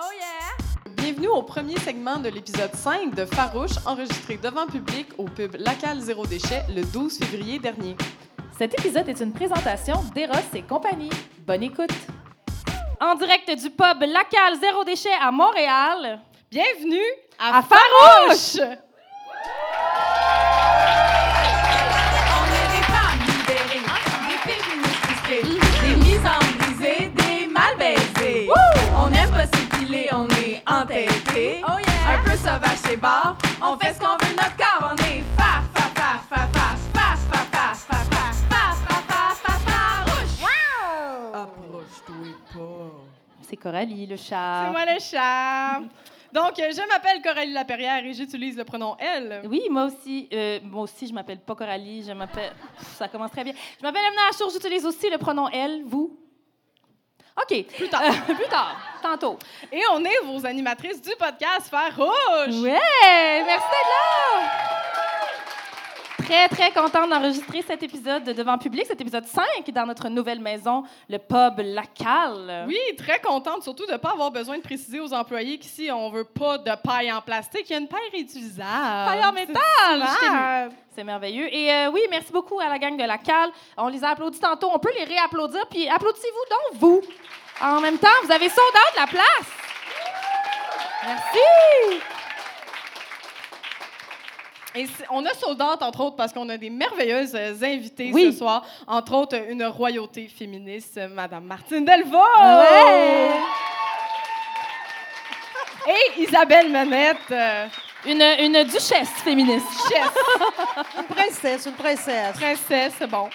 Oh yeah! Bienvenue au premier segment de l'épisode 5 de Farouche, enregistré devant public au pub Local Zéro Déchet le 12 février dernier. Cet épisode est une présentation d'Eros et compagnie. Bonne écoute! En direct du pub Local Zéro Déchet à Montréal, Bienvenue à Farouche! Oh yeah! Un peu sauvage chez bar, on fait ce qu'on veut notre corps, on est fa fa fa fa fa fa fa fa fa fa fa fa fa fa farouche. Approche-toi pas. C'est Coralie, le C'est chat. moi le chat. Donc, euh, je m'appelle Coralie Laperrière et j'utilise le pronom elle. Oui, moi aussi. euh, moi aussi, je m'appelle pas Coralie, je m'appelle. Ça commence très bien. Je m'appelle Emna Achour, j'utilise aussi le pronom elle, vous. OK. Plus tard. Euh, plus tard, tantôt. Et on est vos animatrices du podcast Farouche. Ouais! Merci d'être là! Très, très contente d'enregistrer cet épisode devant public, cet épisode 5 dans notre nouvelle maison, le pub La Cale. Oui, très contente, surtout de ne pas avoir besoin de préciser aux employés qu'ici, on veut pas de paille en plastique. Il y a une paille réutilisable. Paille en métal! C'est merveilleux. Et euh, oui, merci beaucoup à la gang de La Cale. On les a applaudis tantôt. On peut les réapplaudir. Puis applaudissez-vous donc, vous. En même temps, vous avez sold out la place. Merci. Et on a sold out, entre autres, parce qu'on a des merveilleuses euh, invitées Oui. ce soir. Entre autres, une royauté féministe, Madame Martine Delvaux. Ouais. Et Isabelle Manette, euh, Une, une duchesse féministe. chef, Une princesse, une princesse. princesse, bon.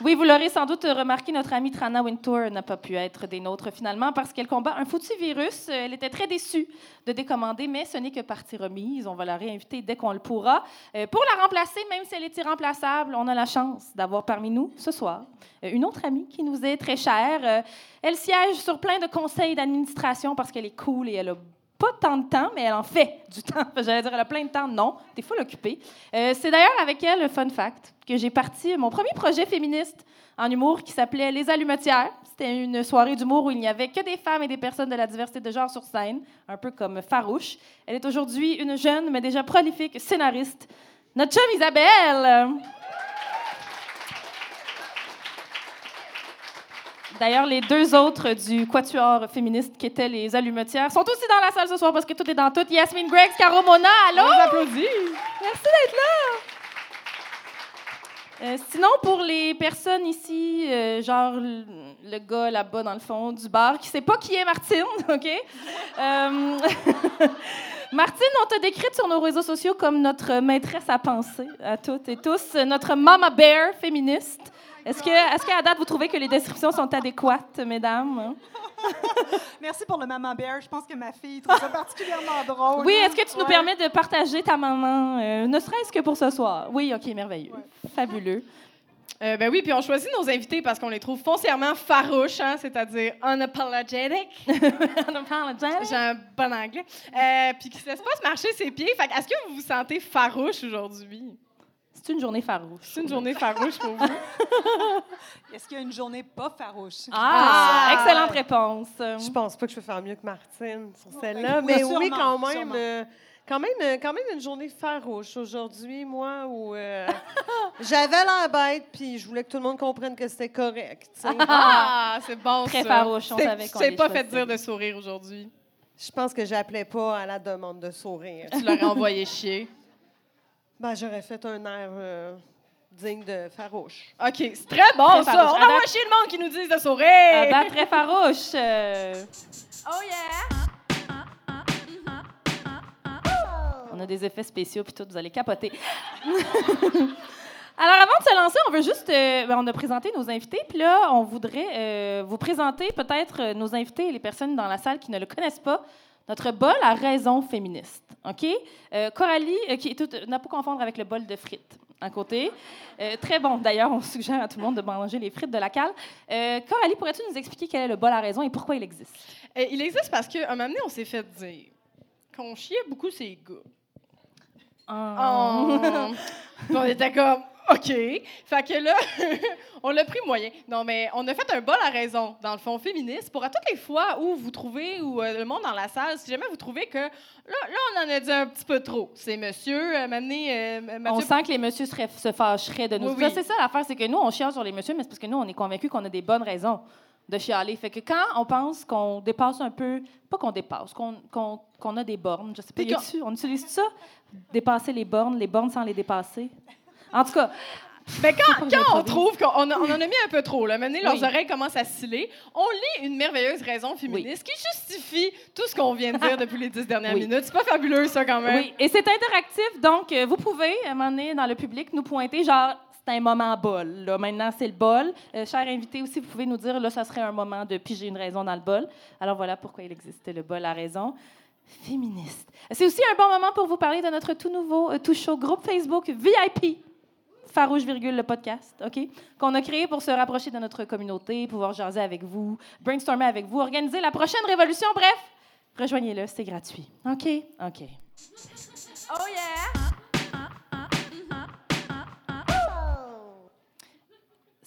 Oui, vous l'aurez sans doute remarqué, notre amie Trana Wintour n'a pas pu être des nôtres finalement parce qu'elle combat un foutu virus. Elle était très déçue de décommander, mais ce n'est que partie remise. On va la réinviter dès qu'on le pourra. Euh, pour la remplacer, même si elle est irremplaçable, on a la chance d'avoir parmi nous ce soir euh, une autre amie qui nous est très chère. Euh, elle siège sur plein de conseils d'administration parce qu'elle est cool et elle a pas tant de temps, mais elle en fait du temps. J'allais dire, elle a plein de temps. Non, t'es full occupée. Euh, c'est d'ailleurs avec elle, fun fact, que j'ai parti mon premier projet féministe en humour qui s'appelait Les Allumetières. C'était une soirée d'humour où il n'y avait que des femmes et des personnes de la diversité de genre sur scène, un peu comme Farouche. Elle est aujourd'hui une jeune, mais déjà prolifique scénariste. Notre chum Isabelle! D'ailleurs, les deux autres du quatuor féministe qui étaient les allumetières sont aussi dans la salle ce soir parce que tout est dans tout. Yasmine Greggs, Caro Mona, allô? On applaudit. Merci d'être là. Euh, sinon, pour les personnes ici, euh, genre le, gars là-bas dans le fond du bar qui sait pas qui est Martine, OK? Euh, Martine, on t'a décrite sur nos réseaux sociaux comme notre maîtresse à penser, à toutes et tous, notre mama bear féministe. Est-ce que, est-ce qu'à date, vous trouvez que les descriptions sont adéquates, mesdames? Merci pour le maman bear. Je pense que ma fille trouve ça particulièrement drôle. Oui, est-ce que tu nous permets de partager ta maman, euh, ne serait-ce que pour ce soir? Oui, OK, merveilleux. Fabuleux. Euh, ben oui, puis on choisit nos invités parce qu'on les trouve foncièrement farouches, hein, c'est-à-dire unapologetic. J'ai un bon anglais. Euh, puis qui se laisse pas se marcher ses pieds. Fait que est-ce que vous vous sentez farouche aujourd'hui? C'est une journée farouche. C'est une journée farouche pour vous? Est-ce qu'il y a une journée pas farouche? Ah, Ah! excellente réponse. Je pense pas que je peux faire mieux que Martine sur celle-là, Ben, mais sûrement, oui, quand même, euh, quand même, euh, quand même une journée farouche aujourd'hui, moi, où euh, j'avais l'air bête, puis je voulais que tout le monde comprenne que c'était correct. Ah, c'est bon Très ça. farouche, on C'est- savait qu'on Je t'ai les pas fait dire de sourire aujourd'hui. Je pense que j'appelais pas à la demande de sourire. Tu l'aurais envoyé chier. Ben, j'aurais fait un air euh, digne de farouche. OK, c'est très bon Très ça. farouche. On À envoie date- chier le monde qui nous disent de sourire. ben, très farouche. euh, Oh yeah! on a des effets spéciaux, puis tout, vous allez capoter. Alors, avant de se lancer, on veut juste. euh, ben, on a présenté nos invités, puis là, on voudrait euh, vous présenter peut-être euh, nos invités et les personnes dans la salle qui ne le connaissent pas. Notre bol à raison féministe. OK? Euh, Coralie, euh, qui n'a pas confondre avec le bol de frites à côté. Euh, très bon. D'ailleurs, on suggère à tout le monde de manger les frites de la cale. Euh, Coralie, pourrais-tu nous expliquer quel est le bol à raison et pourquoi il existe? Euh, il existe parce qu'à un moment donné, on s'est fait dire qu'on chiait beaucoup ces gars. Oh. On était comme, OK. Fait que là, on l'a pris moyen. Non, mais on a fait un bol à raison, dans le fond, féministe, pour à toutes les fois où vous trouvez, ou euh, le monde dans la salle, si jamais vous trouvez que là, là on en a dit un petit peu trop. C'est monsieur, euh, m'amener, euh, On sent que les messieurs seraient- se fâcheraient de nous. Oui. C'est ça l'affaire, c'est que nous, on chiale sur les messieurs, mais c'est parce que nous, on est convaincus qu'on a des bonnes raisons de chialer. Fait que quand on pense qu'on dépasse un peu, pas qu'on dépasse, qu'on a des bornes, je sais pas, on utilise ça? Dépasser les bornes, les bornes sans les dépasser? En tout cas, Mais quand, on trouve qu'on en a, on en a mis un peu trop, là, maintenant, leurs oreilles commencent à sciller, on lit une merveilleuse raison féministe qui justifie tout ce qu'on vient de dire depuis les dix dernières Oui. minutes. C'est pas fabuleux, ça, quand même? oui. Et c'est interactif, donc euh, vous pouvez, à un moment donné, dans le public, nous pointer, genre, c'est un moment bol. Là. Maintenant, c'est le bol. Euh, cher invité aussi, vous pouvez nous dire, là, ça serait un moment de piger une raison dans le bol. Alors voilà pourquoi il existe le bol à raison. Féministe. C'est aussi un bon moment pour vous parler de notre tout nouveau, euh, tout chaud groupe Facebook VIP. Farouche, virgule, le podcast, OK? Qu'on a créé pour se rapprocher de notre communauté, pouvoir jaser avec vous, brainstormer avec vous, organiser la prochaine révolution. Bref, rejoignez-le, c'est gratuit. OK? OK. Oh yeah!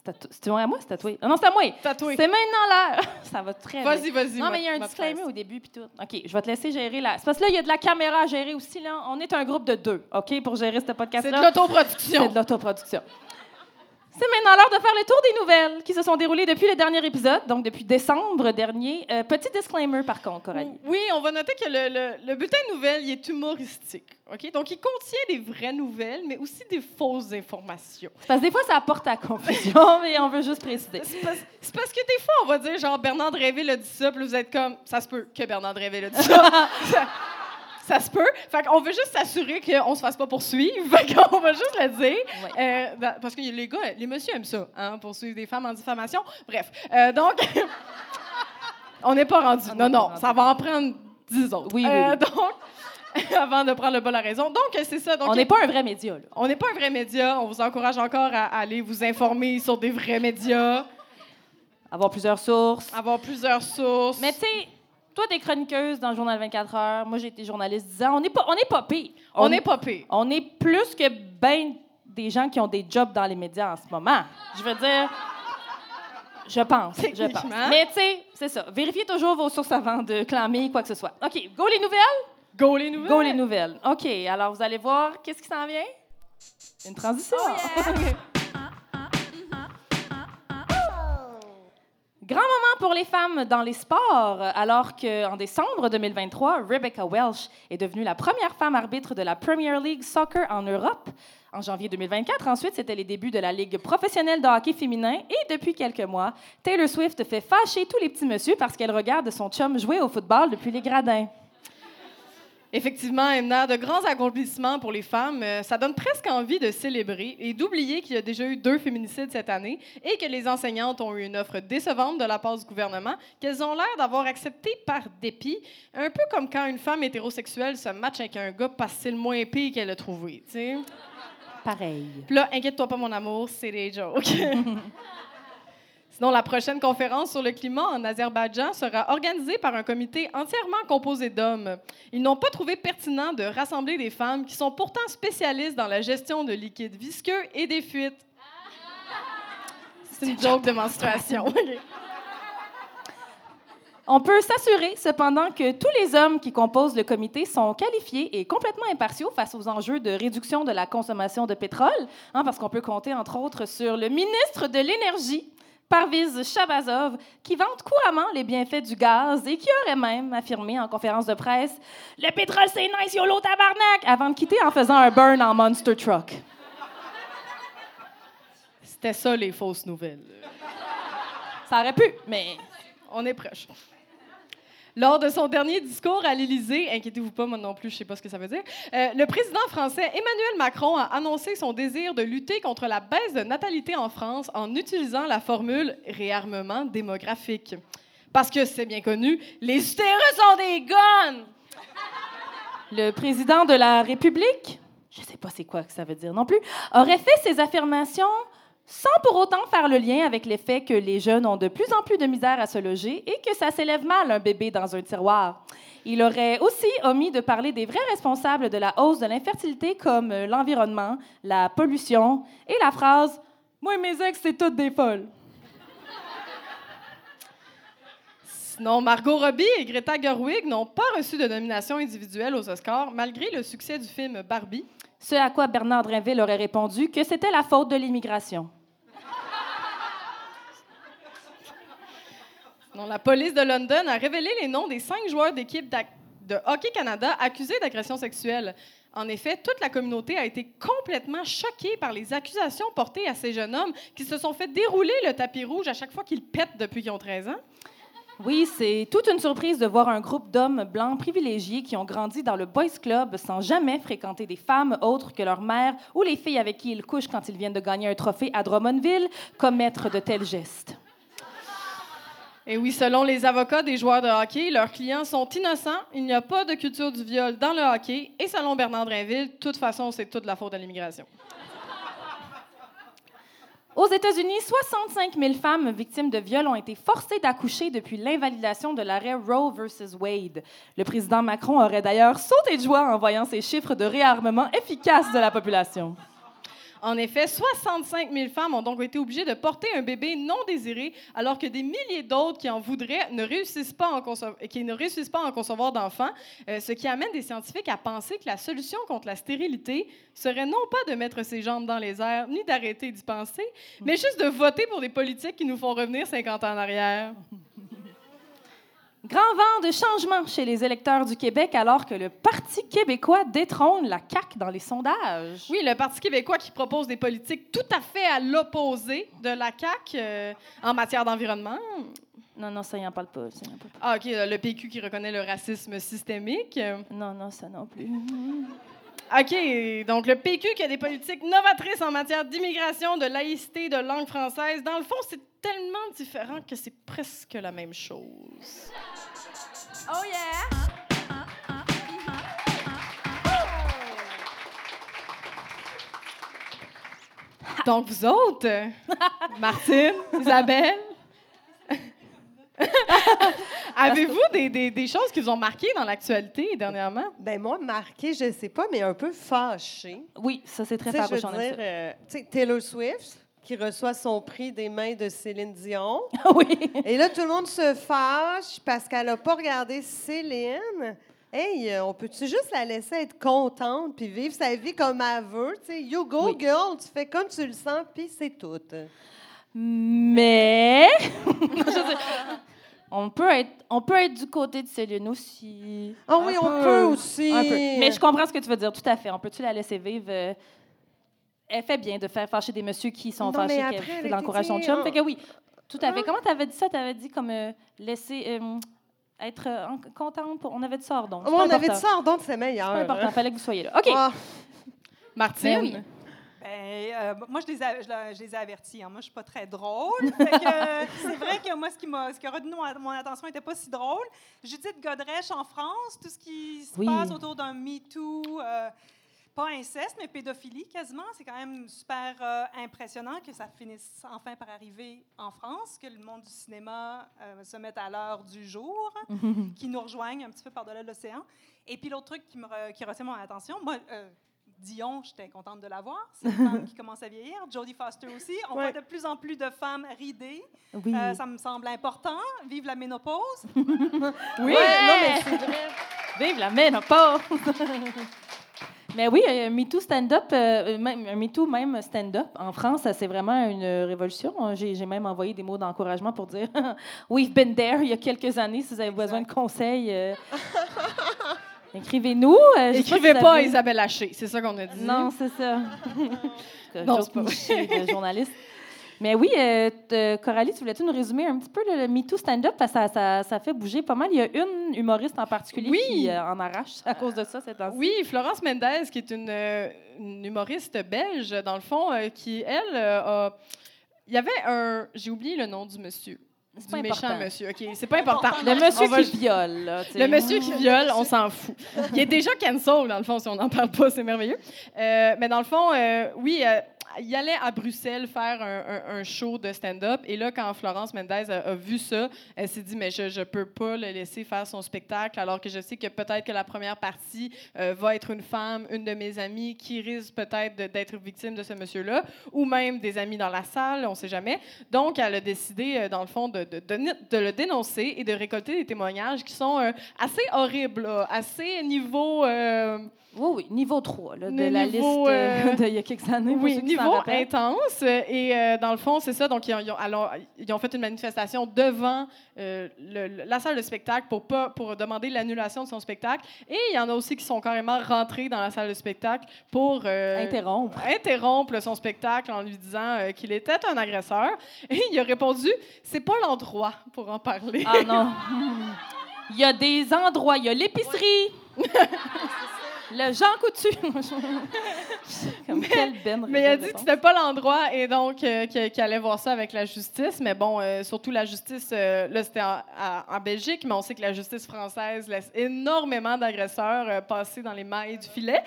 C'est C'est à moi, c'est tatoué. Ah non, c'est à moi. Tatoué. C'est maintenant l'heure. Ça va très bien. Vas-y, vas-y. Non, mais il y a un disclaimer au début puis tout. OK, je vais te laisser gérer la. C'est parce que là, il y a de la caméra à gérer aussi. Là. On est un groupe de deux, OK, pour gérer ce C'est podcast-là. de l'autoproduction. C'est de l'autoproduction. C'est maintenant l'heure de faire le tour des nouvelles qui se sont déroulées depuis le dernier épisode, donc depuis décembre dernier. Euh, petit disclaimer, par contre, Coralie. Oui, on va noter que le, le, le bulletin de nouvelles il est humoristique. OK? Donc, il contient des vraies nouvelles, mais aussi des fausses informations. Parce que des fois, ça apporte à confusion, mais on veut juste préciser. C'est parce, que des fois, on va dire, genre, Bernard Dréville a dit ça, puis vous êtes comme, ça se peut que Bernard Dréville a dit ça. ça, se peut. Fait qu'on veut juste s'assurer qu'on se fasse pas poursuivre. Fait qu'on va juste le dire. Euh, ben, parce que les gars, les messieurs aiment ça, hein, poursuivre des femmes en diffamation. Bref. Euh, donc, on n'est pas rendu. On non, non, ça va en prendre dix autres. Oui, oui, Euh. Donc, avant de prendre le bol à raison. Donc, c'est ça. Donc, on n'est pas un vrai média, là. on n'est pas un vrai média. On vous encourage encore à aller vous informer sur des vrais médias, Avoir plusieurs sources. avoir plusieurs sources. Mais tu sais, toi, t'es chroniqueuse dans le journal 24 heures. Moi, j'ai été journaliste 10 ans. On n'est pas, on n'est pas pire. on n'est pas pire. On est plus que ben des gens qui ont des jobs dans les médias en ce moment. Je veux dire, je pense, je pense. Mais tu sais, c'est ça. Vérifiez toujours vos sources avant de clamer quoi que ce soit. OK, go les nouvelles? Go les nouvelles. Go les nouvelles. OK, alors vous allez voir, qu'est-ce qui s'en vient? Une transition. Grand moment pour les femmes dans les sports, alors qu'en décembre 2023, Rebecca Welsh est devenue la première femme arbitre de la Premier League Soccer en Europe. En janvier 2024, ensuite, c'était les débuts de la Ligue professionnelle de hockey féminin et depuis quelques mois, Taylor Swift fait fâcher tous les petits messieurs parce qu'elle regarde son chum jouer au football depuis les gradins. Effectivement, Emna, de grands accomplissements pour les femmes. Euh, ça donne presque envie de célébrer et d'oublier qu'il y a déjà eu deux féminicides cette année et que les enseignantes ont eu une offre décevante de la part du gouvernement qu'elles ont l'air d'avoir accepté par dépit. Un peu comme quand une femme hétérosexuelle se match avec un gars parce que c'est le moins pire qu'elle a trouvé, tu sais. Pareil. Puis là, inquiète-toi pas, mon amour, c'est des jokes. Sinon, la prochaine conférence sur le climat en Azerbaïdjan sera organisée par un comité entièrement composé d'hommes. Ils n'ont pas trouvé pertinent de rassembler des femmes qui sont pourtant spécialistes dans la gestion de liquides visqueux et des fuites. C'est une joke de menstruation. On peut s'assurer cependant que tous les hommes qui composent le comité sont qualifiés et complètement impartiaux face aux enjeux de réduction de la consommation de pétrole, hein, parce qu'on peut compter entre autres sur le ministre de l'Énergie, Parviz Shabazov, qui vante couramment les bienfaits du gaz et qui aurait même affirmé en conférence de presse Le pétrole, c'est nice, yolo tabarnak avant de quitter en faisant un burn en monster truck. C'était ça, les fausses nouvelles. Ça aurait pu, mais On est proche. Lors de son dernier discours à l'Élysée, inquiétez-vous pas, moi non plus, je sais pas ce que ça veut dire, euh, le président français Emmanuel Macron a annoncé son désir de lutter contre la baisse de natalité en France en utilisant la formule réarmement démographique. Parce que c'est bien connu, les utérus sont des guns! Le président de la République, je sais pas c'est quoi que ça veut dire non plus, aurait fait ces affirmations sans pour autant faire le lien avec l'effet que les jeunes ont de plus en plus de misère à se loger et que ça s'élève mal un bébé dans un tiroir. Il aurait aussi omis de parler des vrais responsables de la hausse de l'infertilité comme euh, l'environnement, la pollution et la phrase Moi et mes ex, c'est toutes des folles. Sinon, Margot Robbie et Greta Gerwig n'ont pas reçu de nomination individuelle aux Oscars, malgré le succès du film Barbie. Ce à quoi Bernard Drinville aurait répondu que c'était la faute de l'immigration. La police de London a révélé les noms des cinq joueurs d'équipe de Hockey Canada accusés d'agression sexuelle. En effet, toute la communauté a été complètement choquée par les accusations portées à ces jeunes hommes qui se sont fait dérouler le tapis rouge à chaque fois qu'ils pètent depuis qu'ils ont 13 ans. Oui, c'est toute une surprise de voir un groupe d'hommes blancs privilégiés qui ont grandi dans le Boys Club sans jamais fréquenter des femmes autres que leur mère ou les filles avec qui ils couchent quand ils viennent de gagner un trophée à Drummondville commettre de tels gestes. Et oui, selon les avocats des joueurs de hockey, leurs clients sont innocents. Il n'y a pas de culture du viol dans le hockey. Et selon Bernard Drinville, de toute façon, c'est toute la faute de l'immigration. Aux États-Unis, 65 000 femmes victimes de viol ont été forcées d'accoucher depuis l'invalidation de l'arrêt Roe versus Wade. Le président Macron aurait d'ailleurs sauté de joie en voyant ces chiffres de réarmement efficace de la population. En effet, 65 000 femmes ont donc été obligées de porter un bébé non désiré, alors que des milliers d'autres qui en voudraient ne réussissent pas à en concevoir, qui ne réussissent pas à en concevoir d'enfants, euh, ce qui amène des scientifiques à penser que la solution contre la stérilité serait non pas de mettre ses jambes dans les airs, ni d'arrêter d'y penser, mais juste de voter pour des politiques qui nous font revenir 50 ans en arrière. Grand vent de changement chez les électeurs du Québec alors que le Parti québécois détrône la CAQ dans les sondages. Oui, le Parti québécois qui propose des politiques tout à fait à l'opposé de la CAQ euh, en matière d'environnement. Non, non, ça y en parle pas. Ça en parle pas. Ah, OK, le PQ qui reconnaît le racisme systémique. Non, non, ça non plus. OK, donc le PQ qui a des politiques novatrices en matière d'immigration, de laïcité, de langue française. Dans le fond, c'est tellement différent que c'est presque la même chose. Oh yeah! Donc, vous autres, Martine, Isabelle, avez-vous des, des- des choses qui vous ont marqué dans l'actualité dernièrement? Ben moi, marqué, je sais pas, mais un peu fâché. Oui, ça c'est très sais, je veux dire, euh, tu sais, Taylor Swift, qui reçoit son prix des mains de Céline Dion. ça. oui. Et là, tout le monde se fâche parce qu'elle n'a pas regardé Céline. Hey, euh, on peut-tu juste la laisser être contente puis vivre sa vie comme elle veut? Tu sais, you go, Oui. girl, tu fais comme tu le sens, puis c'est tout. Mais on peut être on peut être du côté de Céline aussi. Ah oui, on peu. peut aussi. Un peu. Mais je comprends ce que tu veux dire, tout à fait. On peut-tu la laisser vivre euh, Elle fait bien de faire fâcher des messieurs qui sont Non, mais fâchés après, qu'elle elle a encourage son chum. euh, Fait que oui, tout à fait. Hein? Comment tu avais dit ça? Tu avais dit comme euh, laisser euh, être euh, en- contente. Pour... On avait dit ça hors d'onde. C'est Oh, pas on avait dit important. ça, donc c'est meilleur. C'est pas important. Fallait que vous soyez là. OK. Ah, Martine? Ben oui. Ben, euh, moi, je les, ai, je, les ai avertis. hein. Moi, je suis pas très drôle. Euh, c'est vrai que moi, ce qui, m'a, ce qui a retenu mon, mon attention n'était pas si drôle. Judith Godrèche en France, tout ce qui se Oui. passe autour d'un MeToo, euh, pas inceste, mais pédophilie quasiment, c'est quand même super euh, impressionnant que ça finisse enfin par arriver en France, que le monde du cinéma se mette à l'heure du jour qui nous rejoignent un petit peu par-delà l'océan. Et puis l'autre truc qui, me re- qui retient mon attention, moi, Dion, j'étais contente de la voir. C'est une femme qui commence à vieillir. Jodie Foster aussi. On Ouais. voit de plus en plus de femmes ridées. Oui. Euh, ça me semble important. Vive la ménopause. oui. ouais, non, mais c'est vrai. Vive la ménopause! Mais oui, un MeToo stand-up, euh, même, un MeToo même stand-up, en France, ça, c'est vraiment une révolution. J'ai j'ai même envoyé des mots d'encouragement pour dire « We've been there » il y a quelques années. Si vous avez besoin de conseils, euh, écrivez-nous. Euh, Écrivez pas Isabelle Haché, c'est ça qu'on a dit. Non, c'est ça. Non, c'est pas de journaliste. Mais oui, euh, t- Coralie, tu voulais-tu nous résumer un petit peu le, le MeToo stand-up? Parce que ça, ça, ça fait bouger pas mal. Il y a une humoriste en particulier Oui. qui euh, en arrache à cause de ça cette temps Oui, Florence Mendez, qui est une, euh, une humoriste belge, dans le fond, euh, qui, elle, euh, a... Il y avait un... J'ai oublié le nom du monsieur. C'est Du pas méchant important. monsieur. OK, c'est pas important. Le monsieur qui viole. là. Le monsieur qui viole, on s'en fout. Il est déjà cancel, dans le fond, si on n'en parle pas, c'est merveilleux. Euh, mais dans le fond, euh, oui, euh, il allait à Bruxelles faire un, show de stand-up. Et là, quand Florence Mendez a, vu ça, elle s'est dit, mais je ne peux pas le laisser faire son spectacle, alors que je sais que peut-être que la première partie euh, va être une femme, une de mes amies, qui risque peut-être d'être victime de ce monsieur-là, ou même des amis dans la salle, on ne sait jamais. Donc, elle a décidé, euh, dans le fond, de, le dénoncer et de récolter des témoignages qui sont euh, assez horribles, assez niveau... Oui, oui, niveau 3 là, de Le la niveau, liste euh, euh, d'il y a quelques années. Oui, niveau intense. Et euh, dans le fond, c'est ça. Donc, ils ont, ils ont- alors, ils ont fait une manifestation devant euh, le- la salle de spectacle pour, pas, pour demander l'annulation de son spectacle. Et il y en a aussi qui sont carrément rentrés dans la salle de spectacle pour euh, Interrompre. interrompre son spectacle en lui disant qu'il était un agresseur. Et il a répondu c'est pas l'endroit pour en parler. Ah non. Il y a des endroits, il y a l'épicerie. Le Jean Coutu. Comme quelle benne Mais il a dit que c'était pas l'endroit et donc euh, qu'il allait voir ça avec la justice. Mais bon, euh, surtout la justice, euh, là c'était en, en Belgique, mais on sait que la justice française laisse énormément d'agresseurs passer dans les mailles du filet.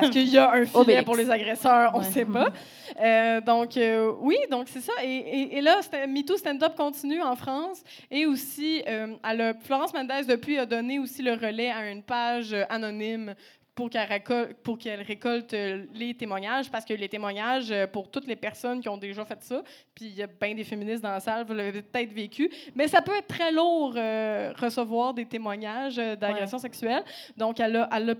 Est-ce qu'il y a un filet pour les agresseurs? On ne Ouais. sait pas. Euh, donc, euh, oui, donc c'est ça. Et, et- et là, MeToo Stand-Up continue en France. Et aussi, euh, elle a- Florence Mendes, depuis, a donné aussi le relais à une page anonyme pour qu'elle récolte, pour qu'elle récolte les témoignages, parce que les témoignages, pour toutes les personnes qui ont déjà fait ça, puis il y a bien des féministes dans la salle, vous l'avez peut-être vécu, mais ça peut être très lourd euh, recevoir des témoignages euh, d'agression sexuelle. Donc, elle a, elle a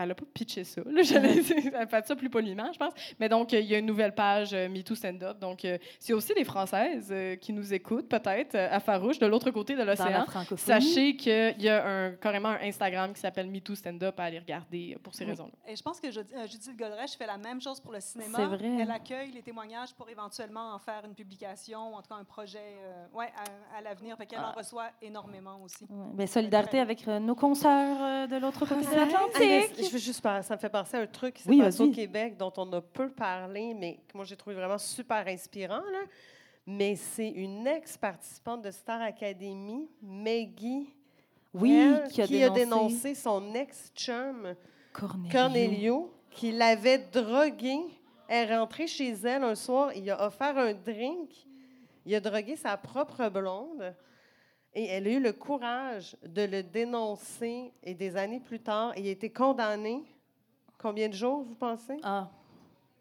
elle n'a pas pitché ça. Là, elle a fait ça plus poliment, je pense. Mais donc, euh, il y a une nouvelle page euh, MeToo Stand Up. Donc, euh, c'est aussi des Françaises euh, qui nous écoutent, peut-être, euh, à Farouche, de l'autre côté de l'océan. Sachez qu'il y a un, carrément un Instagram qui s'appelle MeToo Stand Up à aller regarder euh, pour ces Oui. raisons-là. Et je pense que Judi- euh, Judith Godrèche fait la même chose pour le cinéma. C'est vrai. Elle accueille les témoignages pour éventuellement en faire une publication, ou en tout cas un projet euh, ouais, à, à l'avenir. Fait qu'elle Ah. en reçoit énormément aussi. Ouais, ben, solidarité avec euh, nos consoeurs euh, de l'autre côté de Ah, mais l'Atlantique. Je veux juste ça me fait penser à un truc qui s'est Oui, passé au. Québec dont on a peu parlé, mais que moi j'ai trouvé vraiment super inspirant. Là. Mais c'est une ex-participante de Star Academy, Maggie, Oui, elle, qui a dénoncé, dénoncé son ex-chum Cornelio. Cornelio, qui l'avait drogué. Elle est rentrée chez elle un soir, il a offert un drink, il a drogué sa propre blonde. Et elle a eu le courage de le dénoncer. Et des années plus tard, il a été condamné. Combien de jours, vous pensez? Ah,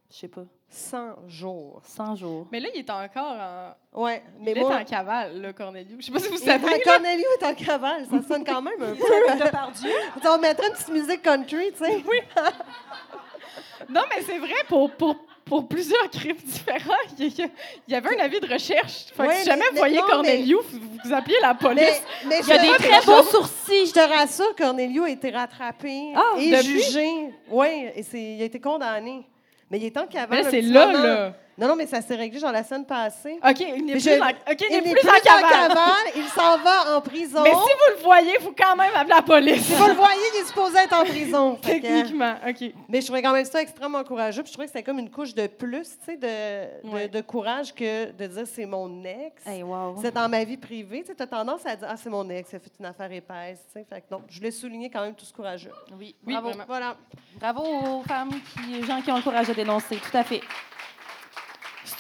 je sais pas. 100 jours. 100 jours. Mais là, il est encore en, Ouais, mais il est en cavale, là, Cornelius. Je sais pas si vous savez. Cornelio est en cavale, ça sonne quand même un peu. De par Dieu. On mettrait une petite musique country, tu sais. Oui. Non, mais c'est vrai, pour, pour, pour plusieurs crimes différents, il y, avait un avis de recherche. Fait que si jamais mais- vous voyez mais- Cornelius, vous, appelez la police. Mais, mais Il y a des très beaux sourcils. Je te rassure, Cornelio a été rattrapé Ah, et depuis? jugé. Oui, et c'est- il a été condamné. Mais il est. Mais un c'est là, là. Non, non, mais ça s'est réglé genre la semaine passée. OK, il n'est plus, je- en, il Il n'est n'est plus, en cavale. il s'en va en prison. Mais si vous le voyez, il faut quand même appeler la police. Si vous le voyez, il est supposé être en prison. Techniquement, OK. mais je trouvais quand même ça extrêmement courageux. Puis je trouvais que c'était comme une couche de plus, tu sais, de, de, Ouais. de courage que de dire c'est mon ex. Hey, wow. C'est dans ma vie privée. Tu as tendance à dire Ah, c'est mon ex, il a fait une affaire épaisse. tu sais. Fait que non, je voulais souligner quand même tout ce courageux. Oui, Oui, bravo. vraiment. Voilà. Bravo aux femmes, qui, gens qui ont le courage de dénoncer. Tout à fait.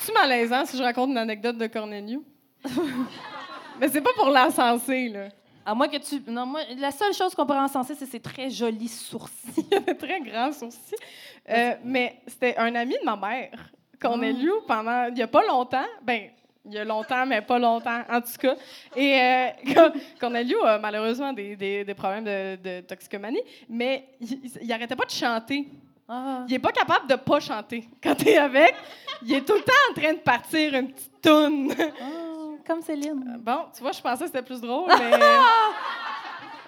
C'est-tu malaisant si je raconte une anecdote de Cornelius? Mais c'est pas pour l'encenser, là. À moins que tu. Non, moi, la seule chose qu'on pourrait encenser, c'est ses très jolis sourcils. Il avait très grand sourcils. Euh, mais c'était un ami de ma mère, Cornelius, pendant. Il y a pas longtemps. Ben, il y a longtemps, mais pas longtemps, en tout cas. Et euh, Cor- Cornelius a malheureusement des, des- des problèmes de, de toxicomanie, mais il, il- il arrêtait pas de chanter. Ah. Il est pas capable de pas chanter. Quand tu es avec, il est tout le temps en train de partir une petite toune. Ah, comme Céline. Bon, tu vois, je pensais que c'était plus drôle, mais.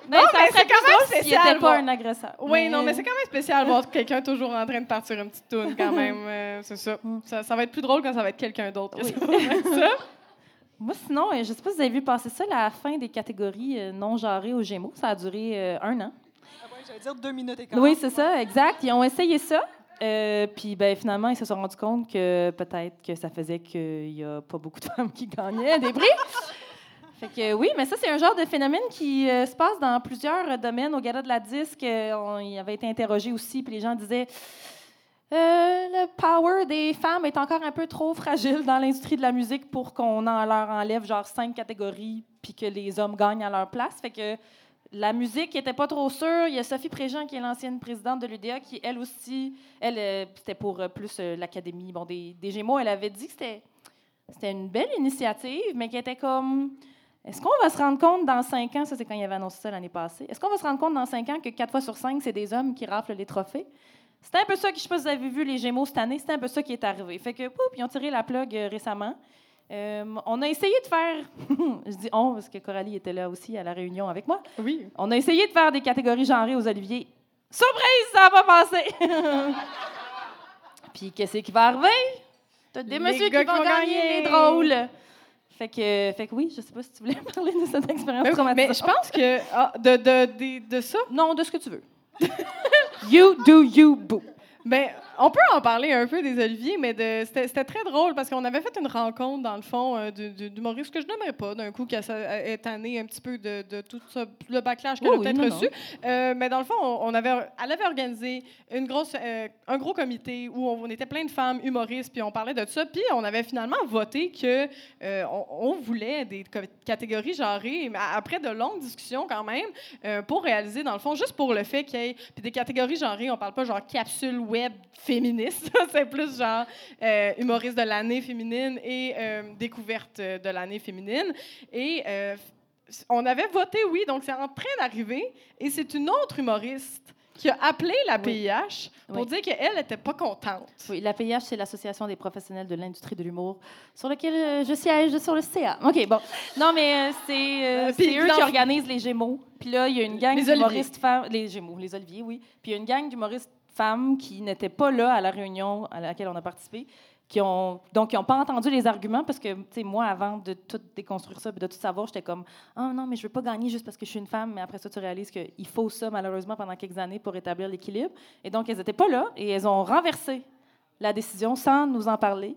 Non, ça mais c'est quand même spécial, n'était pas voir. un agresseur. Oui, non, mais c'est quand même spécial de voir quelqu'un toujours en train de partir une petite toune, quand même. euh, c'est ça. Mm. ça. Ça va être plus drôle quand ça va être quelqu'un d'autre. que Oui. ça. Moi, sinon, euh, je ne sais pas si vous avez vu passer ça, la fin des catégories euh, non genrées aux Gémeaux. Ça a duré euh, un an. J'allais dire deux minutes et quart. Oui, c'est ça, exact. Ils ont essayé ça. euh, puis ben, finalement, ils se sont rendus compte que peut-être que ça faisait qu'il n'y a pas beaucoup de femmes qui gagnaient des prix. Fait que oui, mais ça, c'est un genre de phénomène qui euh, se passe dans plusieurs domaines. Au Gala de la Disque, euh, on, il avait été interrogé aussi, puis les gens disaient Euh, le power des femmes est encore un peu trop fragile dans l'industrie de la musique pour qu'on en leur enlève genre cinq catégories puis que les hommes gagnent à leur place. Fait que la musique n'était pas trop sûre. Il y a Sophie Préjean, qui est l'ancienne présidente de l'UDA, qui, elle aussi, elle, euh, c'était pour euh, plus euh, l'Académie bon, des, Gémeaux. Elle avait dit que c'était, c'était une belle initiative, mais qui était comme. Est-ce qu'on va se rendre compte dans cinq ans, ça c'est quand il avait annoncé ça l'année passée, est-ce qu'on va se rendre compte dans cinq ans que quatre fois sur cinq, c'est des hommes qui raflent les trophées? C'était un peu ça, qui, je sais pas si vous avez vu les Gémeaux cette année, c'était un peu ça qui est arrivé. Fait que, pouf, ils ont tiré la plug récemment. Euh, on a essayé de faire, je dis on parce que Coralie était là aussi à la réunion avec moi. Oui. On a essayé de faire des catégories genrées aux Oliviers. Surprise, ça n'a pas passé. Puis qu'est-ce qui va arriver? T'as des messieurs qui vont gagner, les drôles. Fait que, fait que oui, je sais pas si tu voulais parler de cette expérience Mais, traumatisante. mais je pense que ah, de, de, de, de ça, Non, de ce que tu veux. you do you, boo. Ben, on peut en parler un peu des Oliviers, mais c'était très drôle parce qu'on avait fait une rencontre, dans le fond, euh, d'humoristes que je n'aimerais pas, d'un coup, qui est tannée un petit peu de, de tout ça, le backlash qu'elle Oui, a oui, peut-être reçu. Euh, mais dans le fond, on, avait, elle avait organisé une grosse, euh, un gros comité où on, on était plein de femmes humoristes, puis on parlait de ça, puis on avait finalement voté que euh, on, on voulait des catégories genrées, mais après de longues discussions quand même, euh, pour réaliser, dans le fond, juste pour le fait qu'il y ait puis des catégories genrées, on parle pas genre capsule web féministe, c'est plus genre euh, humoriste de l'année féminine et euh, découverte de l'année féminine. Et euh, on avait voté oui, donc c'est en train d'arriver. Et c'est une autre humoriste qui a appelé la PIH pour Oui. dire qu'elle n'était pas contente. Oui, la PIH, c'est l'Association des professionnels de l'industrie de l'humour, sur lequel euh, je siège sur le CA. OK, bon. Non, mais c'est eux qui organisent les Gémeaux. Puis là, il y a une gang d'humoristes femmes. Les Gémeaux, les Oliviers, oui. Puis il y a une gang d'humoristes femmes qui n'étaient pas là à la réunion à laquelle on a participé. Qui ont, donc, qui n'ont pas entendu les arguments parce que, tu sais, moi, avant de tout déconstruire ça et de tout savoir, j'étais comme, ah non, mais je veux pas gagner juste parce que je suis une femme. Mais après ça, tu réalises qu'il faut ça, malheureusement, pendant quelques années pour établir l'équilibre. Et donc, elles n'étaient pas là et elles ont renversé la décision sans nous en parler,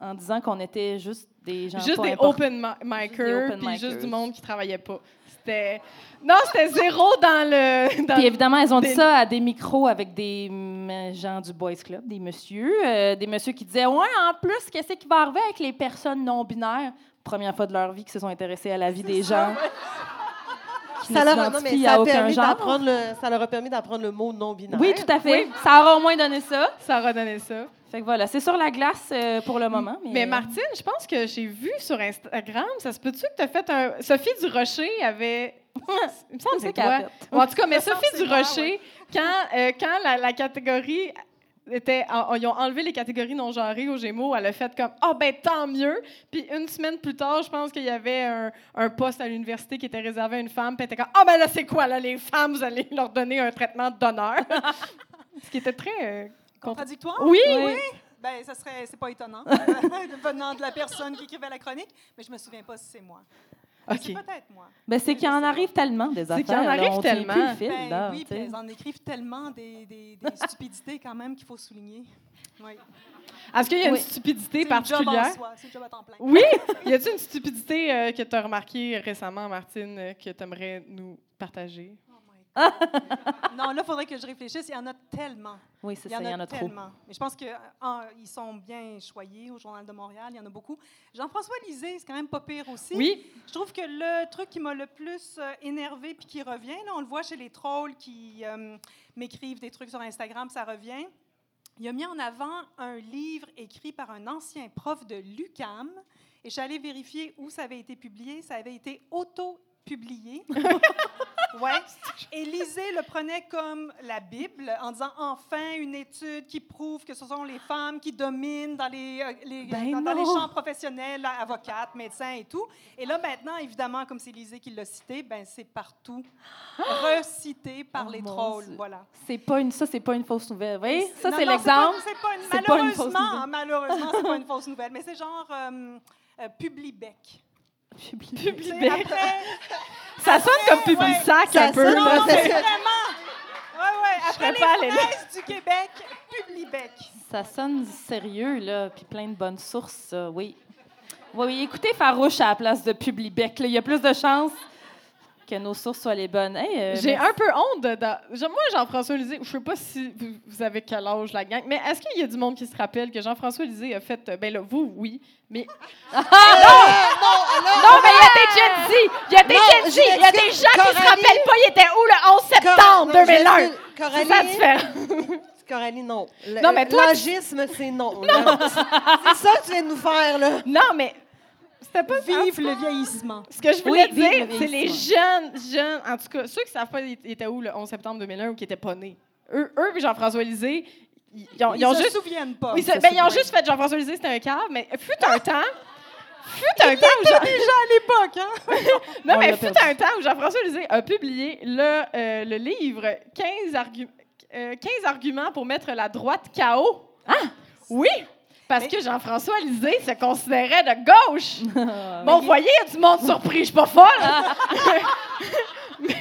en disant qu'on était juste des gens Juste pas des open mi- micers, open puis juste du monde qui travaillait pas. C'était... Non, c'était zéro dans le... dans Puis évidemment, elles ont dit des- ça à des micros avec des gens du Boys Club, des messieurs, euh, des messieurs qui disaient Ouais, en plus, qu'est-ce qui va arriver avec les personnes non-binaires? Première fois de leur vie qui se sont intéressés à la vie des gens. qui Ça leur, a- non, mais ça, permis le, ça leur a permis d'apprendre le mot non-binaire. Oui, tout à fait. Ça aura au moins donné ça. Ça a redonné ça. Fait que voilà, c'est sur la glace euh, pour le moment. Mais, Mais Martine, je pense que j'ai vu sur Instagram, ça se peut-tu que tu as fait un. Sophie Durocher avait. Il me semble que C'est toi. Bon, en tout cas, mais Sophie Durocher, quand, euh, quand la, la catégorie était. en- ils ont enlevé les catégories non genrées aux Gémeaux, elle a fait comme Ah, ben tant mieux. Puis une semaine plus tard, je pense qu'il y avait un, un poste à l'université qui était réservé à une femme. Puis elle était comme Ah, ben là, c'est quoi, là, les femmes, vous allez leur donner un traitement d'honneur. Ce qui était très. Contradictoire? Oui, Oui. Ben, ça serait, c'est pas étonnant, venant de la personne qui écrivait la chronique, mais je me souviens pas si c'est moi. C'est OK. peut-être moi. Ben, c'est qu'il en arrive tellement des affaires. qu'il en arrive tellement. plus le fil, Ben là, oui, elles en écrivent tellement des, des- des stupidités quand même qu'il faut souligner. Oui. Est-ce qu'il y a une stupidité C'est job en particulière? soi, c'est job à temps plein. Oui! Y a-t-il une stupidité euh, que tu as remarquée récemment, Martine, euh, que tu aimerais nous partager? Oh my God. non, là, il faudrait que je réfléchisse. Il y en a tellement. Oui, c'est ça, il y en a trop. tellement. Mais je pense qu'ils sont bien choyés au Journal de Montréal. Il y en a beaucoup. Jean-François Lisée, c'est quand même pas pire aussi. Oui, Je trouve que le truc qui m'a le plus euh, énervé puis qui revient, là, on le voit chez les trolls qui euh, m'écrivent des trucs sur Instagram, ça revient. Il a mis en avant un livre écrit par un ancien prof de l'UCAM et allée vérifier où ça avait été publié. Ça avait été auto-publié. ouais. Et Lisée le prenait comme la Bible en disant enfin une étude qui prouve que ce sont les femmes qui dominent dans les, euh, les- Ben dans, dans les champs professionnels, avocates, médecins et tout. Et là, maintenant, évidemment, comme c'est Lisée qui l'a cité, ben, c'est partout recité par Oh les trolls. Dieu. Voilà. C'est pas une, ça, c'est pas une fausse nouvelle. Voyez, ça, c'est l'exemple. pas- c'est pas une- C'est pas une fausse malheureusement, nouvelle. malheureusement, c'est pas une fausse nouvelle, mais c'est genre euh, euh, Publibec. Après, ça sonne comme Publisac Ça un peu. non, là. que- vraiment. Ouais, ouais. Après les fraises du Québec, Publibec. Ça sonne sérieux, là, puis plein de bonnes sources, ça, oui. Oui, oui, écoutez Farouche à la place de Publibec. là. Il y a plus de chances que nos sources soient les bonnes. Hey, euh, J'ai un peu honte de. moi, Jean-François Lisée, je sais pas si vous, vous avez quel âge, la gang, mais est-ce qu'il y a du monde qui se rappelle que Jean-François Lisée a fait. euh, Ben là, vous, oui, mais. non, mais il y a des Gen Z! Il y a des Non, Gen Z! Il y a des gens qui se rappellent pas, il était où le 11 septembre Cor- 2001? je- C'est ça Coralie, différent. Coralie, non. Le- Non, mais toi, tu- c'est non. là. c'est ça que tu viens de nous faire, là. Non, mais. C'était pas Vive le vieillissement. Ce que je voulais Oui, dire, le c'est les jeunes, jeunes, en tout cas, ceux qui savent pas ils étaient où le 11 septembre 2001 ou qui étaient pas nés? Eux, eux Jean-François Lisée, ils, ils ont, ils Ils ont se juste. souviennent pas. C'est- ben, ils ont juste fait Jean-François Lisée, c'était un cave, mais fut un temps. Fut un temps où Jean- déjà à l'époque, hein? Non, On mais fut un temps où Jean-François Lisée a publié le, euh, le livre 15, argu- euh, 15 arguments pour mettre la droite KO. Ah! Oui! Parce que Jean-François Lisée se considérait de gauche. Bon, vous voyez, il y a du monde surpris, je suis pas folle. Mais